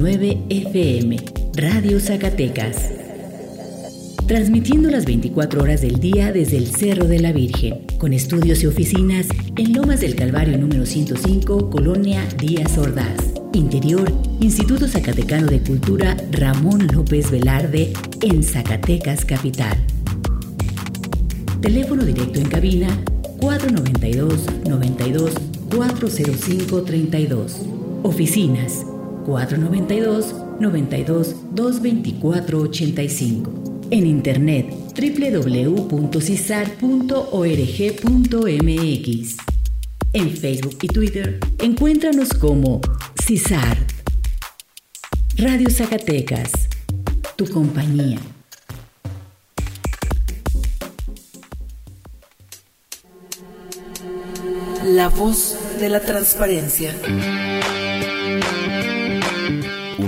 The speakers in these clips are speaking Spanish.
90.9 FM, Radio Zacatecas. Transmitiendo las 24 horas del día desde el Cerro de la Virgen, con estudios y oficinas en Lomas del Calvario número 105, Colonia Díaz Ordaz. Interior, Instituto Zacatecano de Cultura Ramón López Velarde, en Zacatecas Capital. Teléfono directo en cabina 492 92 405 32. Oficinas 492 92 224 85. En internet www.cisar.org.mx. En Facebook y Twitter encuéntranos como CISAR. Radio Zacatecas, tu compañía. La voz de la transparencia.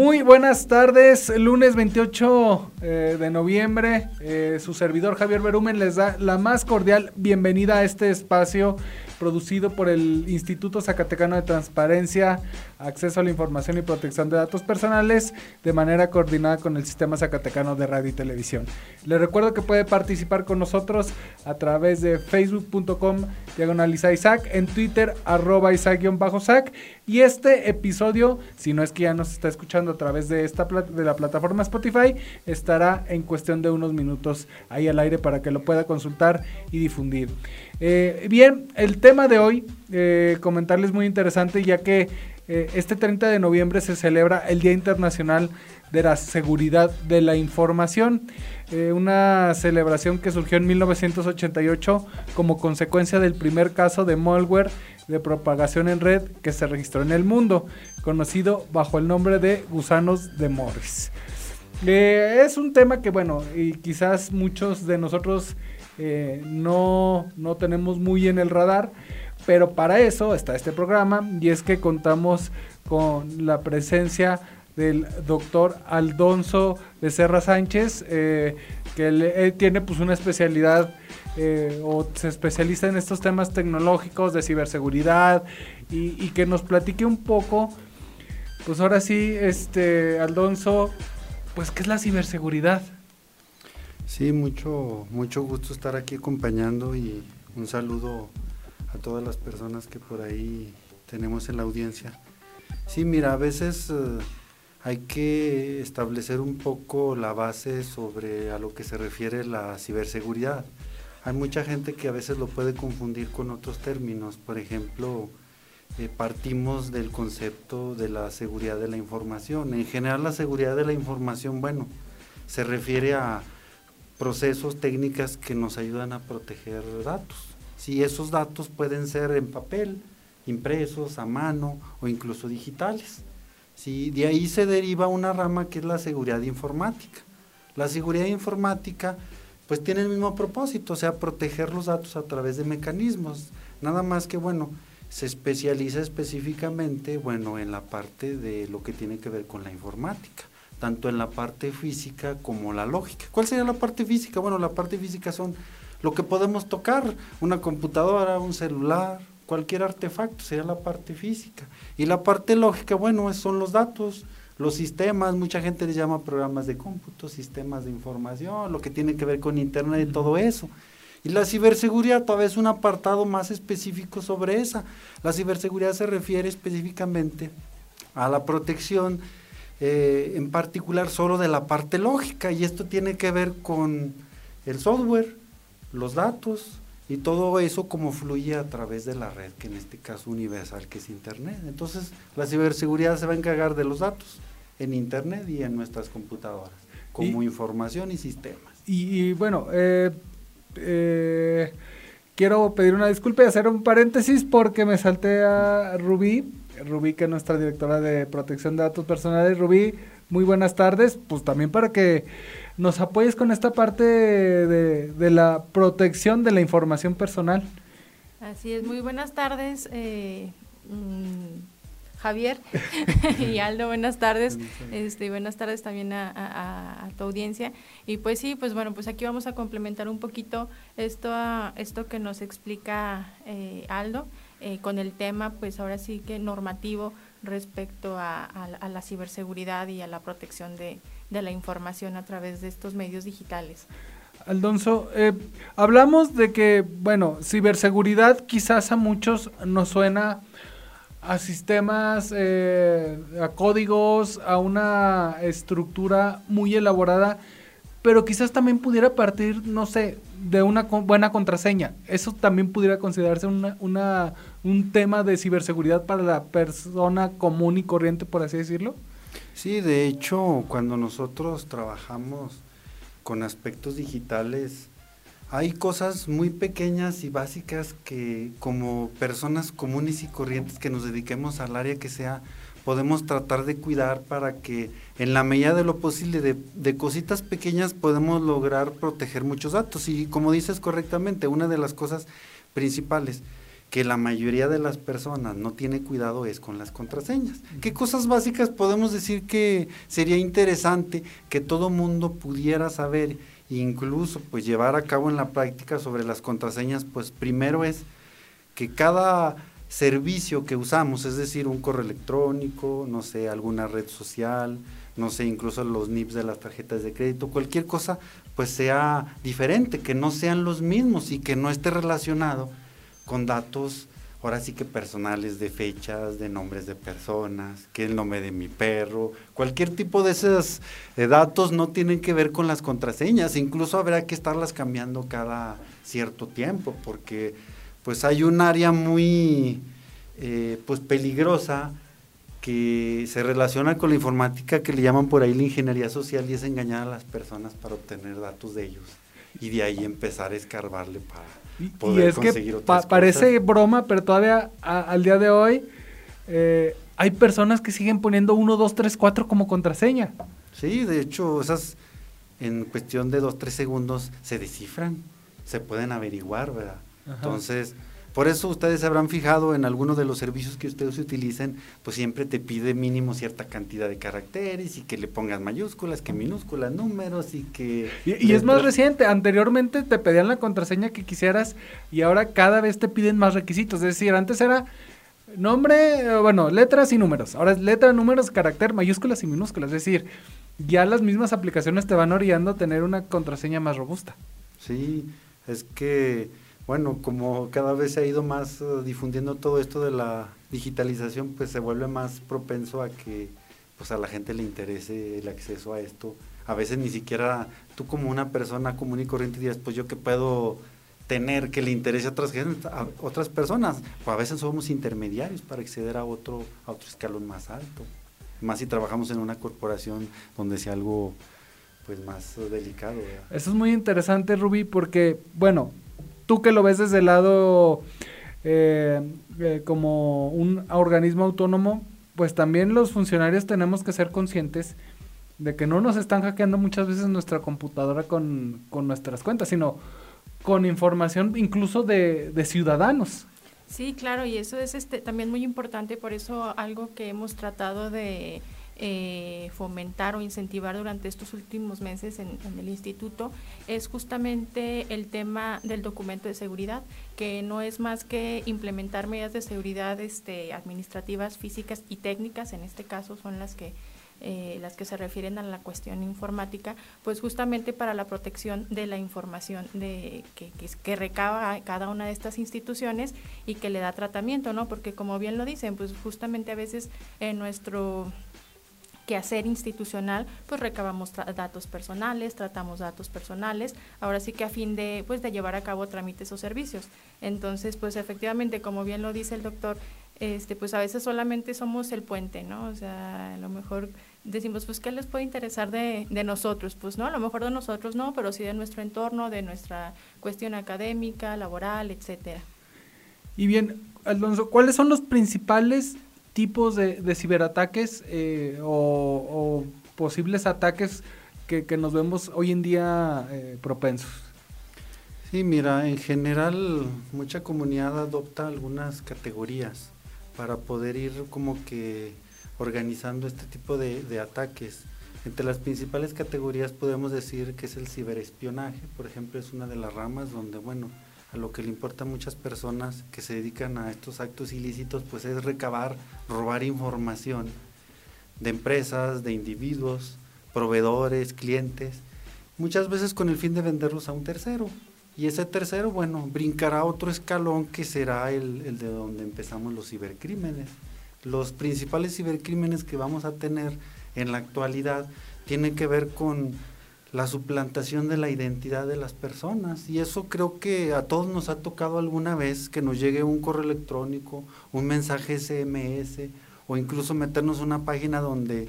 Muy buenas tardes, lunes 28 eh, de noviembre, eh, su servidor Javier Berumen les da la más cordial bienvenida a este espacio producido por el Instituto Zacatecano de Transparencia, Acceso a la Información y Protección de Datos Personales, de manera coordinada con el Sistema Zacatecano de Radio y Televisión. Le recuerdo que puede participar con nosotros a través de facebook.com diagonal Isaac, en Twitter arroba Isaac-Sac, y este episodio, si no es que ya nos está escuchando a través de, esta de la plataforma Spotify, estará en cuestión de unos minutos ahí al aire para que lo pueda consultar y difundir. Eh, bien, el tema de hoy, eh, comentarles muy interesante, ya que eh, este 30 de noviembre se celebra el Día Internacional de la Seguridad de la Información, una celebración que surgió en 1988 como consecuencia del primer caso de malware de propagación en red que se registró en el mundo, conocido bajo el nombre de gusanos de Morris. es un tema que, bueno, y quizás muchos de nosotros eh, no, no tenemos muy en el radar, pero para eso está este programa y es que contamos con la presencia del doctor Aldonso Becerra Sánchez, eh, que él, tiene pues una especialidad eh, o se especializa en estos temas tecnológicos de ciberseguridad y, y, que nos platique un poco, pues ahora sí, este Aldonso, pues qué es la ciberseguridad. Sí, mucho, mucho gusto estar aquí acompañando y un saludo a todas las personas que por ahí tenemos en la audiencia. Sí, mira, a veces eh, hay que establecer un poco la base sobre a lo que se refiere la ciberseguridad. Hay mucha gente que a veces lo puede confundir con otros términos. Por ejemplo, eh, partimos del concepto de la seguridad de la información. En general, la seguridad de la información, bueno, se refiere a procesos, técnicas que nos ayudan a proteger datos. Si esos datos pueden ser en papel, impresos, a mano o incluso digitales. Si de ahí se deriva una rama que es la seguridad informática. La seguridad informática pues tiene el mismo propósito, o sea, proteger los datos a través de mecanismos. Nada más que, bueno, se especializa específicamente, bueno, en la parte de lo que tiene que ver con la informática tanto en la parte física como la lógica. ¿Cuál sería la parte física? Bueno, la parte física son lo que podemos tocar, una computadora, un celular, cualquier artefacto, sería la parte física. Y la parte lógica, bueno, son los datos, los sistemas, mucha gente les llama programas de cómputo, sistemas de información, lo que tiene que ver con Internet y todo eso. Y la ciberseguridad todavía es un apartado más específico sobre esa. La ciberseguridad se refiere específicamente a la protección eh, en particular solo de la parte lógica y esto tiene que ver con el software, los datos y todo eso como fluye a través de la red, que en este caso universal, que es Internet. Entonces la ciberseguridad se va a encargar de los datos en Internet y en nuestras computadoras, como información y sistemas. Y, bueno, eh, eh, quiero pedir una disculpa y hacer un paréntesis porque me salté a Rubí Rubí, que es nuestra directora de protección de datos personales. Rubí, muy buenas tardes. Pues también para que nos apoyes con esta parte de, de la protección de la información personal. Así es, muy buenas tardes. Eh, mm, Javier y Aldo, buenas tardes. Este, buenas tardes también a, tu audiencia. Y pues sí, pues bueno, pues aquí vamos a complementar un poquito esto, esto que nos explica eh, Aldo eh, con el tema, pues ahora sí que normativo respecto a, la ciberseguridad y a la protección de, la información a través de estos medios digitales. Aldonso, eh, hablamos de que, bueno, ciberseguridad quizás a muchos nos suena a sistemas, eh, a códigos, a una estructura muy elaborada, pero quizás también pudiera partir, no sé, de una buena contraseña. Eso también pudiera considerarse una, un tema de ciberseguridad para la persona común y corriente, por así decirlo. Sí, de hecho, cuando nosotros trabajamos con aspectos digitales, hay cosas muy pequeñas y básicas que como personas comunes y corrientes que nos dediquemos al área que sea, podemos tratar de cuidar para que en la medida de lo posible de, cositas pequeñas podemos lograr proteger muchos datos. Y como dices correctamente, una de las cosas principales que la mayoría de las personas no tiene cuidado es con las contraseñas. ¿Qué cosas básicas podemos decir que sería interesante que todo mundo pudiera saber? incluso pues llevar a cabo en la práctica sobre las contraseñas, pues primero es que cada servicio que usamos, es decir, un correo electrónico, no sé, alguna red social, no sé, incluso los NIPs de las tarjetas de crédito, cualquier cosa, pues sea diferente, que no sean los mismos y que no esté relacionado con datos ahora sí que personales de fechas, de nombres de personas, que el nombre de mi perro, cualquier tipo de esos eh, datos no tienen que ver con las contraseñas, incluso habrá que estarlas cambiando cada cierto tiempo, porque pues hay un área muy eh, pues peligrosa que se relaciona con la informática que le llaman por ahí la ingeniería social y es engañar a las personas para obtener datos de ellos y de ahí empezar a escarbarle para y, es que parece broma, pero todavía al día de hoy eh, hay personas que siguen poniendo 1, 2, 3, 4 como contraseña. Sí, de hecho, esas en cuestión de 2, 3 segundos se descifran, se pueden averiguar, ¿verdad? Entonces, por eso ustedes se habrán fijado en algunos de los servicios que ustedes utilicen, pues siempre te pide mínimo cierta cantidad de caracteres y que le pongas mayúsculas, que minúsculas, números y que... Y, es más reciente, anteriormente te pedían la contraseña que quisieras y ahora cada vez te piden más requisitos, es decir, antes era nombre, eh, bueno, letras y números, ahora es letra, números, carácter, mayúsculas y minúsculas, es decir, ya las mismas aplicaciones te van orillando a tener una contraseña más robusta. Sí, es que bueno, como cada vez se ha ido más uh, difundiendo todo esto de la digitalización, pues se vuelve más propenso a que pues a la gente le interese el acceso a esto. A veces ni siquiera tú como una persona común y corriente dirías, pues yo que puedo tener que le interese a otras, a otras personas. Pues a veces somos intermediarios para acceder a otro, a otro escalón más alto. Más si trabajamos en una corporación donde sea algo pues más uh, delicado. Eso es muy interesante, Rubí, porque, bueno, tú que lo ves desde el lado eh, eh, como un organismo autónomo, pues también los funcionarios tenemos que ser conscientes de que no nos están hackeando muchas veces nuestra computadora con, nuestras cuentas, sino con información incluso de, de ciudadanos. Sí, claro, y eso es este, también muy importante, por eso algo que hemos tratado de eh, fomentar o incentivar durante estos últimos meses en, el instituto es justamente el tema del documento de seguridad, que no es más que implementar medidas de seguridad este, administrativas, físicas y técnicas, en este caso son las que eh, las que se refieren a la cuestión informática, pues justamente para la protección de la información de, que, que, recaba cada una de estas instituciones y que le da tratamiento, ¿no? Porque como bien lo dicen, pues justamente a veces en nuestro hacer institucional, pues recabamos datos personales, tratamos datos personales, ahora sí que a fin de, pues, de llevar a cabo trámites o servicios. Entonces, pues efectivamente, como bien lo dice el doctor, este, pues a veces solamente somos el puente, ¿no? O sea, a lo mejor decimos, pues, ¿qué les puede interesar de, de nosotros? Pues no, a lo mejor de nosotros no, pero sí de nuestro entorno, de nuestra cuestión académica, laboral, etcétera. Y bien, Alonso, ¿cuáles son los principales tipos de, ciberataques eh, o, posibles ataques que, nos vemos hoy en día eh, propensos? Sí, mira, en general mucha comunidad adopta algunas categorías para poder ir como que organizando este tipo de, de ataques. Entre las principales categorías podemos decir que es el ciberespionaje, por ejemplo, es una de las ramas donde, bueno, a lo que le importa a muchas personas que se dedican a estos actos ilícitos, pues es recabar, robar información de empresas, de individuos, proveedores, clientes, muchas veces con el fin de venderlos a un tercero. Y ese tercero, bueno, brincará otro escalón que será el, el de donde empezamos los cibercrímenes. Los principales cibercrímenes que vamos a tener en la actualidad tienen que ver con la suplantación de la identidad de las personas. Y eso creo que a todos nos ha tocado alguna vez que nos llegue un correo electrónico, un mensaje SMS o incluso meternos una página donde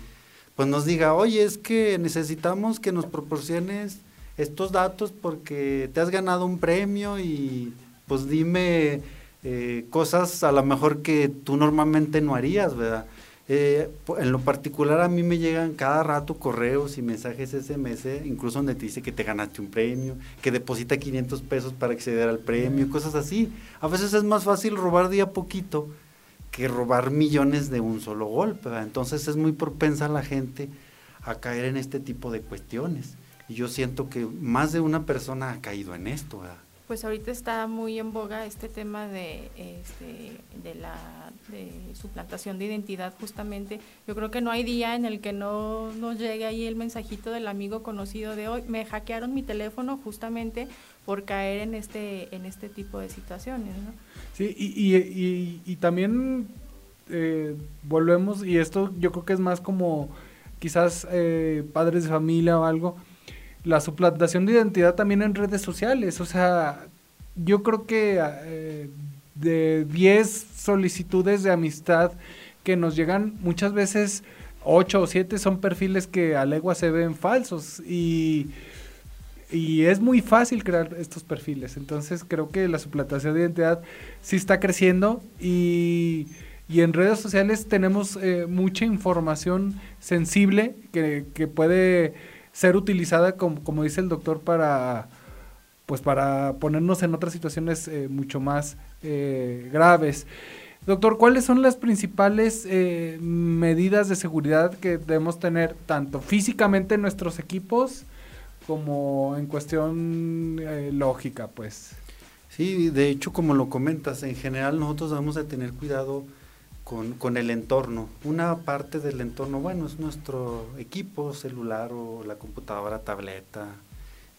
pues nos diga, oye, es que necesitamos que nos proporciones estos datos porque te has ganado un premio y pues dime eh, cosas a lo mejor que tú normalmente no harías, ¿verdad? Eh, en lo particular a mí me llegan cada rato correos y mensajes SMS, incluso donde te dice que te ganaste un premio, que deposita 500 pesos para acceder al premio, cosas así. A veces es más fácil robar día a poquito que robar millones de un solo golpe. Entonces es muy propensa la gente a caer en este tipo de cuestiones. Y yo siento que más de una persona ha caído en esto. ¿verdad? Pues ahorita está muy en boga este tema de, este, de la de suplantación de identidad justamente. Yo creo que no hay día en el que no nos llegue ahí el mensajito del amigo conocido de hoy. Me hackearon mi teléfono justamente por caer en este, en este tipo de situaciones. ¿no? Sí, y, y, y, también eh, volvemos, y esto yo creo que es más como quizás eh, padres de familia o algo la suplantación de identidad también en redes sociales. O sea, yo creo que eh, de 10 solicitudes de amistad que nos llegan, muchas veces 8 o 7 son perfiles que a legua se ven falsos y, es muy fácil crear estos perfiles. Entonces creo que la suplantación de identidad sí está creciendo y, y en redes sociales tenemos eh, mucha información sensible que, que puede ser utilizada como, como dice el doctor para pues para ponernos en otras situaciones eh, mucho más eh, graves. Doctor, ¿cuáles son las principales eh, medidas de seguridad que debemos tener tanto físicamente en nuestros equipos como en cuestión lógica, pues? Sí, de hecho, como lo comentas, en general nosotros debemos de tener cuidado con, el entorno. Una parte del entorno, bueno, es nuestro equipo celular o la computadora, tableta,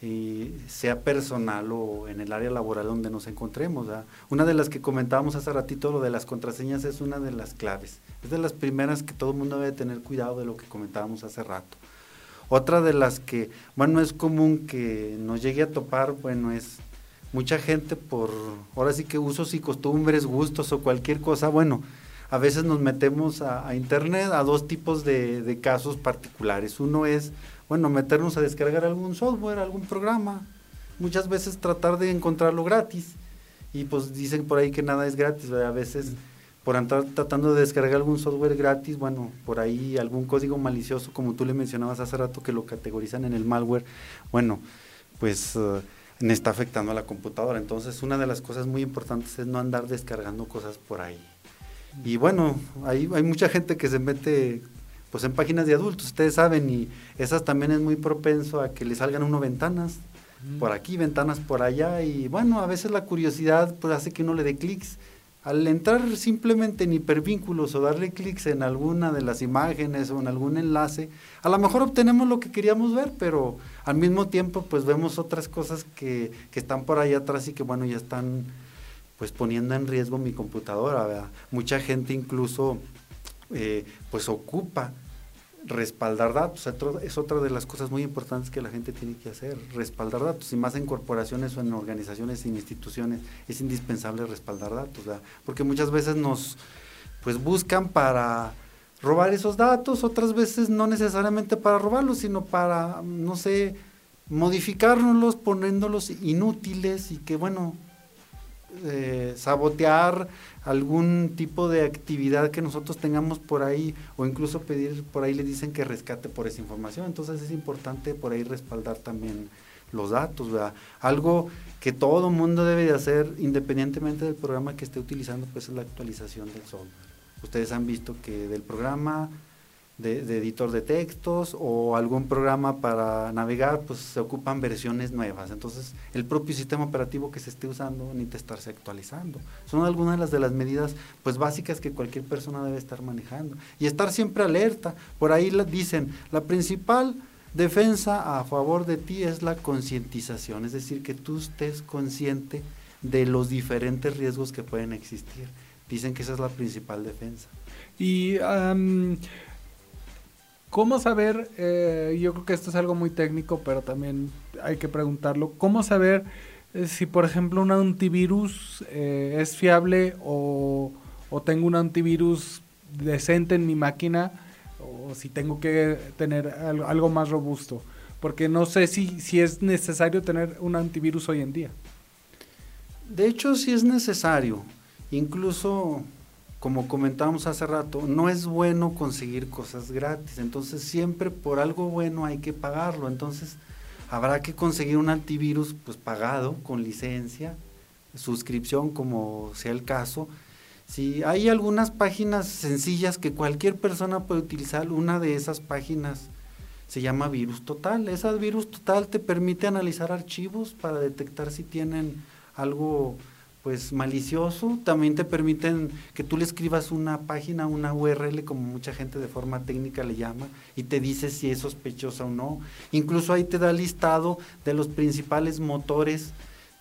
y sea personal o en el área laboral donde nos encontremos. Una de las que comentábamos hace ratito, lo de las contraseñas, es una de las claves. Es de las primeras que todo el mundo debe tener cuidado de lo que comentábamos hace rato. Otra de las que, bueno, es común que nos llegue a topar, bueno, es mucha gente por, ahora sí que usos y costumbres, gustos o cualquier cosa, bueno, a veces nos metemos a, Internet a dos tipos de, casos particulares. Uno es, bueno, meternos a descargar algún software, algún programa. Muchas veces tratar de encontrarlo gratis. Y pues dicen por ahí que nada es gratis. A veces por andar tratando de descargar algún software gratis, bueno, por ahí algún código malicioso, como tú le mencionabas hace rato, que lo categorizan en el malware, bueno, pues uh, está afectando a la computadora. Entonces, una de las cosas muy importantes es no andar descargando cosas por ahí. Y bueno, hay, hay mucha gente que se mete pues en páginas de adultos, ustedes saben, y esas también es muy propenso a que le salgan uno ventanas por aquí, ventanas por allá, y bueno, a veces la curiosidad pues hace que uno le dé clics. Al entrar simplemente en hipervínculos o darle clics en alguna de las imágenes o en algún enlace, a lo mejor obtenemos lo que queríamos ver, pero al mismo tiempo pues vemos otras cosas que, que están por ahí atrás y que bueno, ya están pues poniendo en riesgo mi computadora. Mucha gente incluso eh, pues ocupa respaldar datos. Es otra de las cosas muy importantes que la gente tiene que hacer, respaldar datos. Y más en corporaciones o en organizaciones e instituciones es indispensable respaldar datos, porque muchas veces nos pues buscan para robar esos datos, otras veces no necesariamente para robarlos, sino para, no sé, modificárnoslos, poniéndolos inútiles y que bueno, eh, sabotear algún tipo de actividad que nosotros tengamos por ahí o incluso pedir por ahí le dicen que rescate por esa información. Entonces es importante por ahí respaldar también los datos, ¿verdad? Algo que todo mundo debe de hacer independientemente del programa que esté utilizando, pues es la actualización del software. Ustedes han visto que del programa de, editor de textos o algún programa para navegar, pues se ocupan versiones nuevas. Entonces, el propio sistema operativo que se esté usando necesita estarse actualizando. Son algunas de las, de las medidas pues básicas que cualquier persona debe estar manejando. Y estar siempre alerta. Por ahí dicen, la principal defensa a favor de ti es la concientización, es decir, que tú estés consciente de los diferentes riesgos que pueden existir. Dicen que esa es la principal defensa. Y ¿Cómo saber, eh, yo creo que esto es algo muy técnico, pero también hay que preguntarlo, ¿cómo saber eh, si, por ejemplo, un antivirus eh, es fiable o, tengo un antivirus decente en mi máquina o si tengo que tener algo, más robusto? Porque no sé si, si es necesario tener un antivirus hoy en día. De hecho, sí es necesario. Incluso como comentábamos hace rato, no es bueno conseguir cosas gratis, entonces siempre por algo bueno hay que pagarlo, entonces habrá que conseguir un antivirus pues pagado con licencia, suscripción como sea el caso. Si hay algunas páginas sencillas que cualquier persona puede utilizar, una de esas páginas se llama Virus Total. Esa Virus Total te permite analizar archivos para detectar si tienen algo pues malicioso, también te permiten que tú le escribas una página, una URL, como mucha gente de forma técnica le llama, y te dice si es sospechosa o no. Incluso ahí te da listado de los principales motores,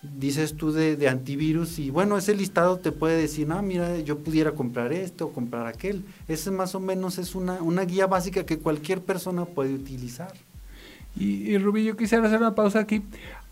dices tú, de, antivirus, y bueno, ese listado te puede decir, ah, mira, yo pudiera comprar este o comprar aquel. Ese más o menos es una, una guía básica que cualquier persona puede utilizar. Y, y Rubí, yo quisiera hacer una pausa aquí.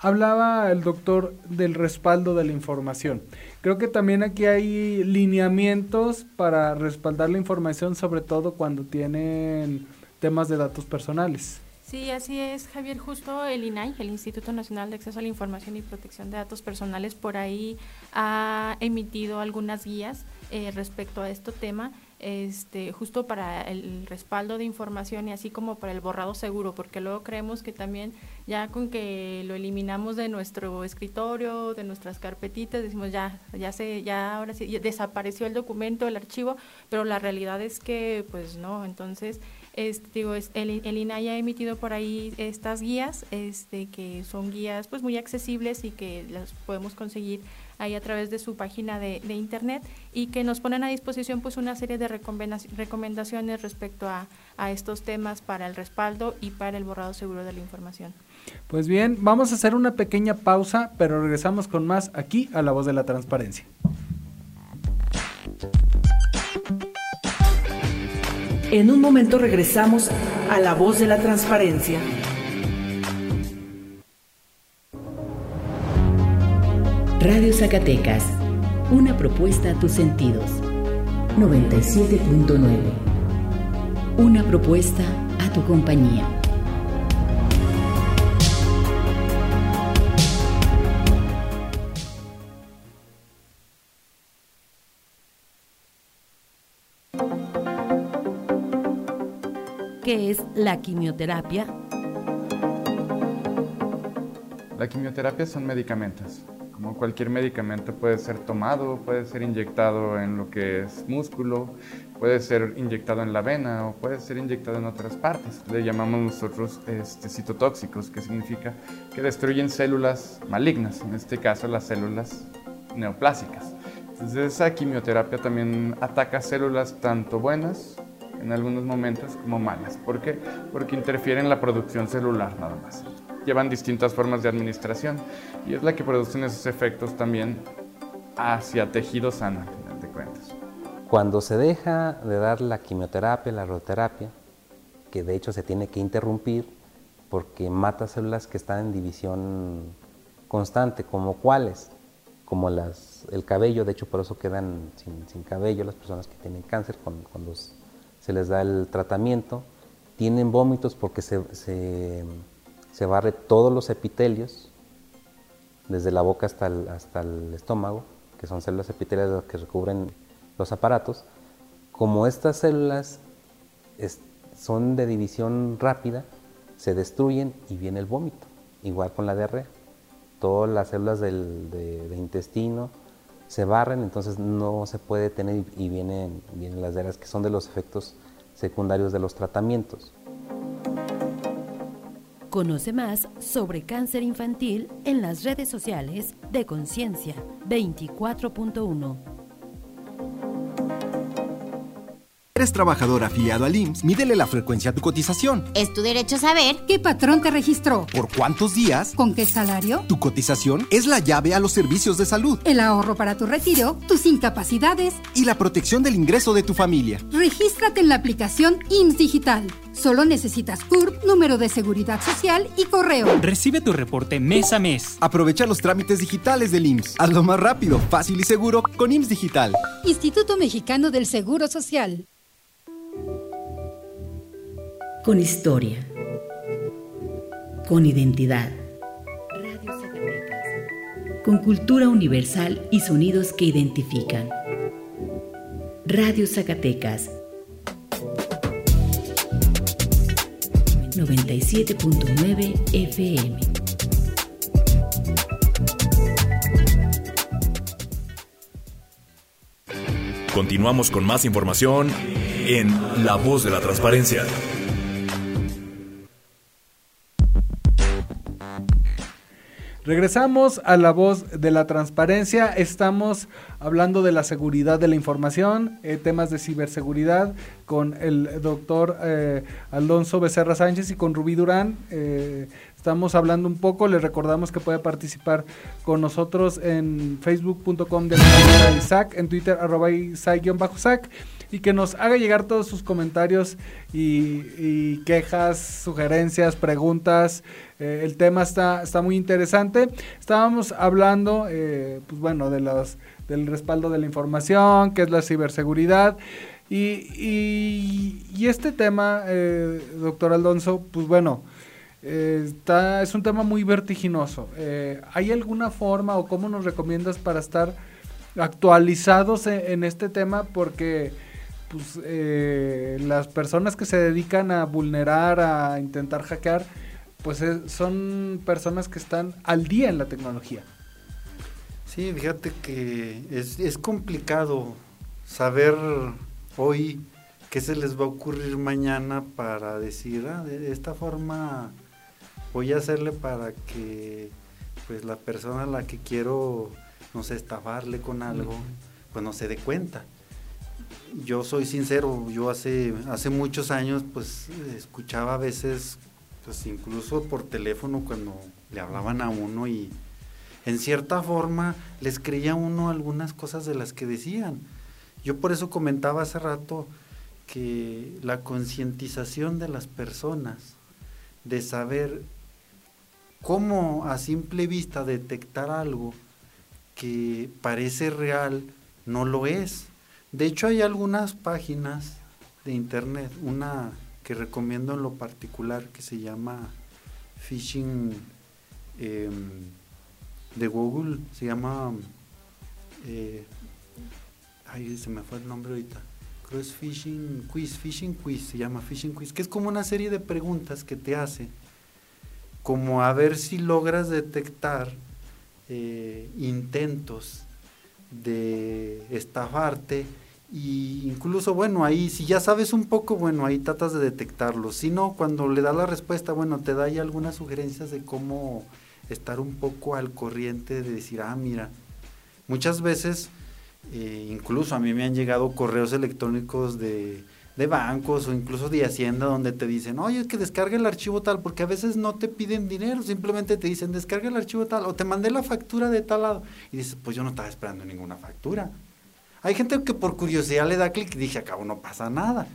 Hablaba el doctor del respaldo de la información. Creo que también aquí hay lineamientos para respaldar la información, sobre todo cuando tienen temas de datos personales. Sí, así es, Javier. Justo el INAI, el Instituto Nacional de Acceso a la Información y Protección de Datos Personales, por ahí ha emitido algunas guías eh, respecto a este tema este, justo para el respaldo de información y así como para el borrado seguro, porque luego creemos que también ya con que lo eliminamos de nuestro escritorio, de nuestras carpetitas, decimos ya, ya se, ya ahora sí, desapareció el documento, el archivo, pero la realidad es que pues no, entonces este, digo, el, el INAI ha emitido por ahí estas guías, este, que son guías pues muy accesibles y que las podemos conseguir ahí a través de su página de, internet y que nos ponen a disposición pues una serie de recomendaciones respecto a, a estos temas para el respaldo y para el borrado seguro de la información. Pues bien, vamos a hacer una pequeña pausa, pero regresamos con más aquí a La Voz de la Transparencia. En un momento regresamos a La Voz de la Transparencia. Radio Zacatecas, una propuesta a tus sentidos. 97.9. Una propuesta a tu compañía. ¿Qué es la quimioterapia? La quimioterapia son medicamentos como cualquier medicamento puede ser tomado, puede ser inyectado en lo que es músculo, puede ser inyectado en la vena o puede ser inyectado en otras partes. Le llamamos nosotros este, citotóxicos, que significa que destruyen células malignas, en este caso las células neoplásicas. Entonces esa quimioterapia también ataca células tanto buenas en algunos momentos como malas. ¿Por qué? Porque interfiere en la producción celular nada más llevan distintas formas de administración y es la que produce esos efectos también hacia tejido sano, al final de cuentas. Cuando se deja de dar la quimioterapia, la radioterapia, que de hecho se tiene que interrumpir porque mata células que están en división constante, como cuáles, como las, el cabello, de hecho por eso quedan sin, cabello las personas que tienen cáncer cuando, cuando, se les da el tratamiento, tienen vómitos porque se, se se barre todos los epitelios, desde la boca hasta el, hasta el estómago, que son células epiteliales que recubren los aparatos, como estas células son de división rápida, se destruyen y viene el vómito, igual con la diarrea. Todas las células del, de, intestino se barren, entonces no se puede tener y vienen, vienen las diarreas que son de los efectos secundarios de los tratamientos. Conoce más sobre cáncer infantil en las redes sociales de Conciencia 24.1. eres trabajador afiliado al IMSS, mídele la frecuencia a tu cotización. Es tu derecho saber qué patrón te registró, por cuántos días, con qué salario. Tu cotización es la llave a los servicios de salud, el ahorro para tu retiro, tus incapacidades y la protección del ingreso de tu familia. Regístrate en la aplicación IMSS Digital. Solo necesitas CURP, número de seguridad social y correo. Recibe tu reporte mes a mes. Aprovecha los trámites digitales del IMSS. Hazlo más rápido, fácil y seguro con IMSS Digital. Instituto Mexicano del Seguro Social con historia, con identidad, con cultura universal y sonidos que identifican. Radio Zacatecas 97.9 FM. Continuamos con más información en La Voz de la Transparencia. Regresamos a la voz de la transparencia. Estamos hablando de la seguridad de la información, eh, temas de ciberseguridad con el doctor eh, Alonso Becerra Sánchez y con Rubí Durán. Eh, estamos hablando un poco, les recordamos que puede participar con nosotros en facebook.com de Isaac, en Twitter arroba Isaac-Sac y que nos haga llegar todos sus comentarios y, quejas, sugerencias, preguntas. Eh, el tema está, está muy interesante. Estábamos hablando, eh, pues bueno, de los, del respaldo de la información, que es la ciberseguridad. Y, y, este tema, eh, doctor Alonso, pues bueno, es un tema muy vertiginoso. ¿Hay alguna forma o cómo nos recomiendas para estar actualizados en este tema? Porque pues, eh, las personas que se dedican a vulnerar, a intentar hackear, pues son personas que están al día en la tecnología. Sí, fíjate que es, es complicado saber hoy qué se les va a ocurrir mañana para decir, ah, de esta forma voy a hacerle para que pues la persona a la que quiero, no sé, estafarle con algo, pues no se dé cuenta yo soy sincero, yo hace, hace muchos años pues escuchaba a veces, pues incluso por teléfono cuando le hablaban a uno y en cierta forma les creía uno algunas cosas de las que decían. Yo por eso comentaba hace rato que la concientización de las personas, de saber cómo a simple vista detectar algo que parece real, no lo es de hecho, hay algunas páginas de internet, una que recomiendo en lo particular que se llama Phishing em, de Google, se llama, eh, ay, se me fue el nombre ahorita, creo Phishing Quiz, Phishing Quiz, se llama Phishing Quiz, que es como una serie de preguntas que te hace, como a ver si logras detectar eh, intentos de estafarte y incluso bueno ahí si ya sabes un poco bueno ahí tratas de detectarlo. Si no cuando le da la respuesta bueno te da ahí algunas sugerencias de cómo estar un poco al corriente de decir ah mira muchas veces eh, incluso a mí me han llegado correos electrónicos de, de bancos o incluso de Hacienda donde te dicen, oye, que descargue el archivo tal, porque a veces no te piden dinero, simplemente te dicen, descarga el archivo tal, o te mandé la factura de tal lado. Y dices, pues yo no estaba esperando ninguna factura. Hay gente que por curiosidad le da clic y dije, acabo no pasa nada.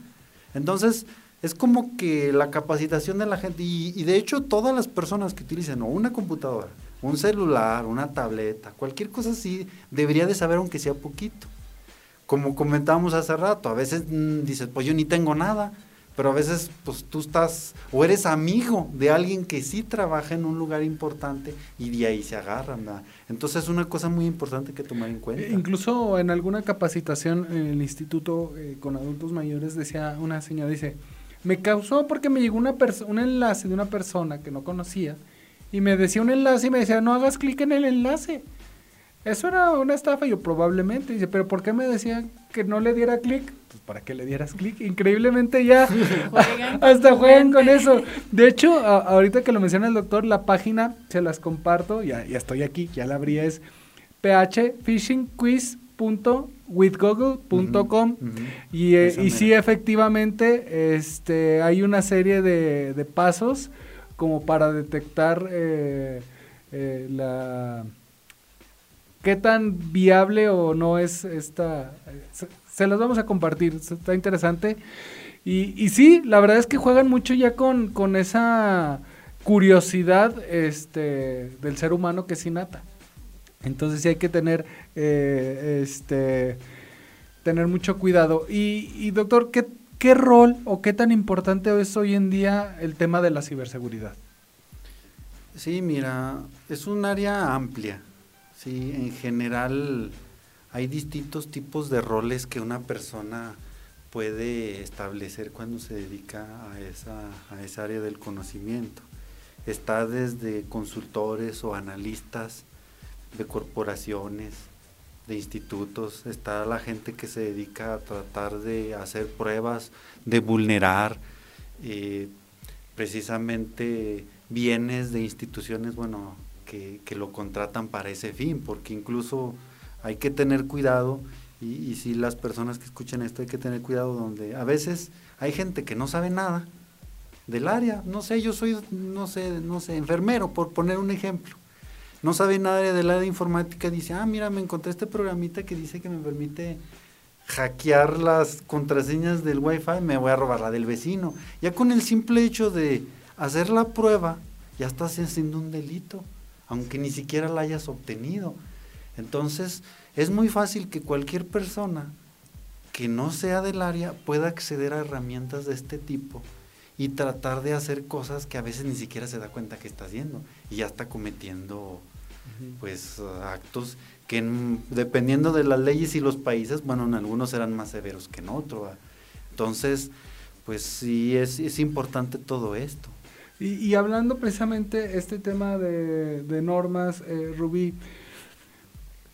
Entonces, es como que la capacitación de la gente, y, de hecho todas las personas que utilicen o una computadora, un celular, una tableta, cualquier cosa así, debería de saber aunque sea poquito. Como comentábamos hace rato, a veces mm, dices, pues yo ni tengo nada, pero a veces pues tú estás o eres amigo de alguien que sí trabaja en un lugar importante y de ahí se agarran. ¿verdad? Entonces es una cosa muy importante que tomar en cuenta. Incluso en alguna capacitación en el instituto eh, con adultos mayores decía una señora, dice, me causó porque me llegó una un enlace de una persona que no conocía y me decía un enlace y me decía, no hagas clic en el enlace. Eso era una estafa, yo probablemente. Dice, pero ¿por qué me decían que no le diera clic? Pues para que le dieras clic. Increíblemente ya hasta juegan con eso. De hecho, ahorita que lo menciona el doctor, la página se las comparto, ya, ya estoy aquí, ya la abrí, es phishingquiz.withgoogle.com y, eh, y sí, efectivamente, este, hay una serie de, de pasos como para detectar eh, eh, la qué tan viable o no es esta... Se, las vamos a compartir, está interesante. Y, y, sí, la verdad es que juegan mucho ya con, con esa curiosidad este, del ser humano que es innata. Entonces sí hay que tener, eh, este, tener mucho cuidado. Y, y doctor, ¿qué, ¿qué rol o qué tan importante es hoy en día el tema de la ciberseguridad? Sí, mira, es un área amplia. Sí, en general hay distintos tipos de roles que una persona puede establecer cuando se dedica a esa, a esa área del conocimiento. Está desde consultores o analistas de corporaciones, de institutos, está la gente que se dedica a tratar de hacer pruebas, de vulnerar eh, precisamente bienes de instituciones, bueno, que, lo contratan para ese fin, porque incluso hay que tener cuidado, y, si las personas que escuchan esto hay que tener cuidado donde a veces hay gente que no sabe nada del área, no sé, yo soy, no sé, no sé, enfermero, por poner un ejemplo, no sabe nada del área de informática, dice, ah, mira, me encontré este programita que dice que me permite hackear las contraseñas del wifi, me voy a robar la del vecino. Ya con el simple hecho de hacer la prueba, ya estás haciendo un delito aunque ni siquiera la hayas obtenido. Entonces, es muy fácil que cualquier persona que no sea del área pueda acceder a herramientas de este tipo y tratar de hacer cosas que a veces ni siquiera se da cuenta que está haciendo y ya está cometiendo pues actos que dependiendo de las leyes y los países, bueno, en algunos serán más severos que en otros. Entonces, pues sí es, es importante todo esto. Y, hablando precisamente este tema de, normas, eh, Rubí,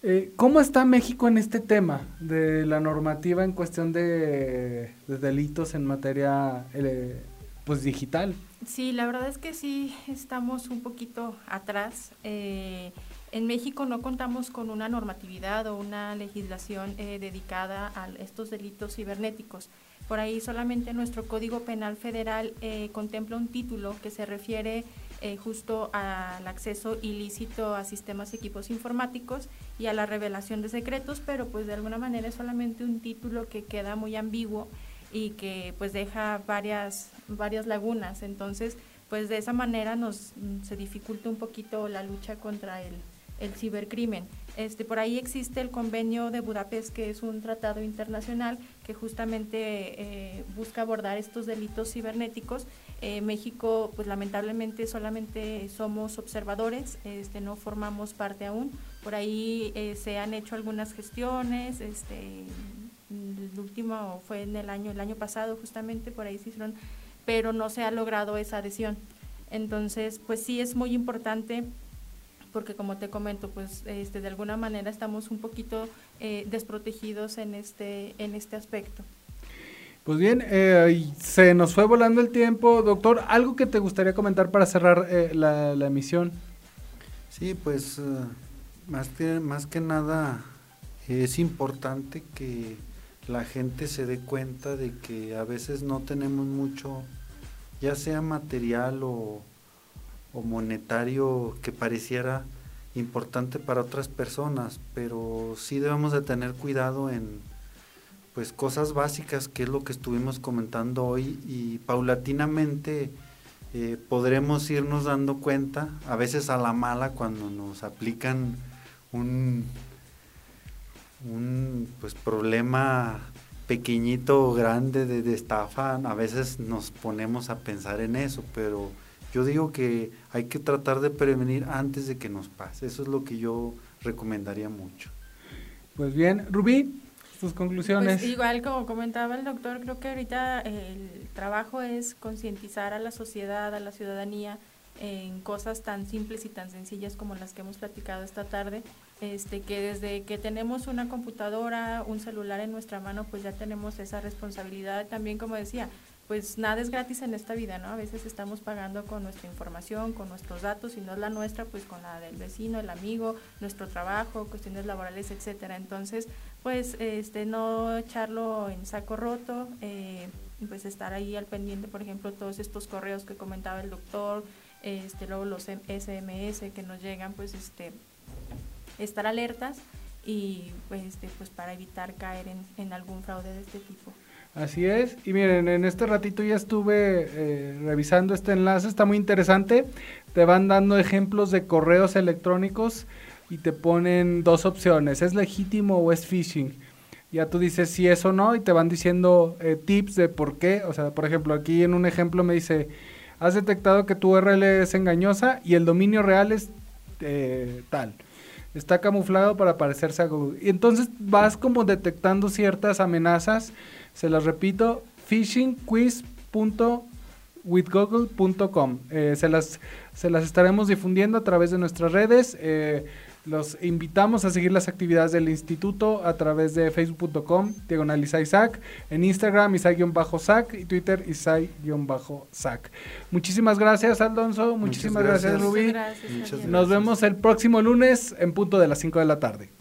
eh, ¿cómo está México en este tema de la normativa en cuestión de, delitos en materia eh, pues digital? Sí, la verdad es que sí estamos un poquito atrás. Eh, en México no contamos con una normatividad o una legislación dedicada a estos delitos cibernéticos. Por ahí solamente nuestro Código Penal Federal eh, contempla un título que se refiere eh, justo al acceso ilícito a sistemas y equipos informáticos y a la revelación de secretos, pero pues de alguna manera es solamente un título que queda muy ambiguo y que pues deja varias, varias lagunas. Entonces, pues de esa manera nos se dificulta un poquito la lucha contra el, el cibercrimen. Este, por ahí existe el convenio de Budapest, que es un tratado internacional que justamente eh, busca abordar estos delitos cibernéticos. Eh, México, pues lamentablemente solamente somos observadores, este, no formamos parte aún. Por ahí eh, se han hecho algunas gestiones, este, el último fue en el año, el año pasado justamente, por ahí se hicieron, pero no se ha logrado esa adhesión. Entonces, pues sí es muy importante porque como te comento, pues este, de alguna manera estamos un poquito eh, desprotegidos en este, en este aspecto. Pues bien, eh, se nos fue volando el tiempo. Doctor, ¿algo que te gustaría comentar para cerrar eh, la, la, emisión? Sí, pues más, que, más que nada es importante que la gente se dé cuenta de que a veces no tenemos mucho, ya sea material o, o monetario que pareciera importante para otras personas, pero sí debemos de tener cuidado en pues cosas básicas que es lo que estuvimos comentando hoy y paulatinamente eh, podremos irnos dando cuenta, a veces a la mala cuando nos aplican un, un pues problema pequeñito o grande de, de estafa, a veces nos ponemos a pensar en eso, pero yo digo que hay que tratar de prevenir antes de que nos pase. Eso es lo que yo recomendaría mucho. Pues bien, Rubí, sus conclusiones. Pues igual como comentaba el doctor, creo que ahorita el trabajo es concientizar a la sociedad, a la ciudadanía en cosas tan simples y tan sencillas como las que hemos platicado esta tarde, este que desde que tenemos una computadora, un celular en nuestra mano, pues ya tenemos esa responsabilidad también como decía, pues nada es gratis en esta vida, ¿no? A veces estamos pagando con nuestra información, con nuestros datos, y no es la nuestra, pues con la del vecino, el amigo, nuestro trabajo, cuestiones laborales, etcétera. Entonces, pues este no echarlo en saco roto, eh, pues estar ahí al pendiente, por ejemplo, todos estos correos que comentaba el doctor, este luego los SMS que nos llegan, pues este estar alertas y pues, este, pues para evitar caer en, en algún fraude de este tipo. Así es. Y miren, en este ratito ya estuve eh, revisando este enlace, está muy interesante. Te van dando ejemplos de correos electrónicos y te ponen dos opciones, ¿es legítimo o es phishing? Ya tú dices si es o no y te van diciendo eh, tips de por qué. O sea, por ejemplo, aquí en un ejemplo me dice, has detectado que tu URL es engañosa y el dominio real es eh, tal. Está camuflado para parecerse a Google. Y entonces vas como detectando ciertas amenazas se las repito, phishingquiz.withgoogle.com. Eh, se, las, se las estaremos difundiendo a través de nuestras redes. Eh, los invitamos a seguir las actividades del instituto a través de facebook.com, diagonal Isaac, en Instagram Isaac-Sac y Twitter Isaac-Sac. Muchísimas gracias, Alonso. Muchísimas gracias, Rubí. Nos vemos el próximo lunes en punto de las 5 de la tarde.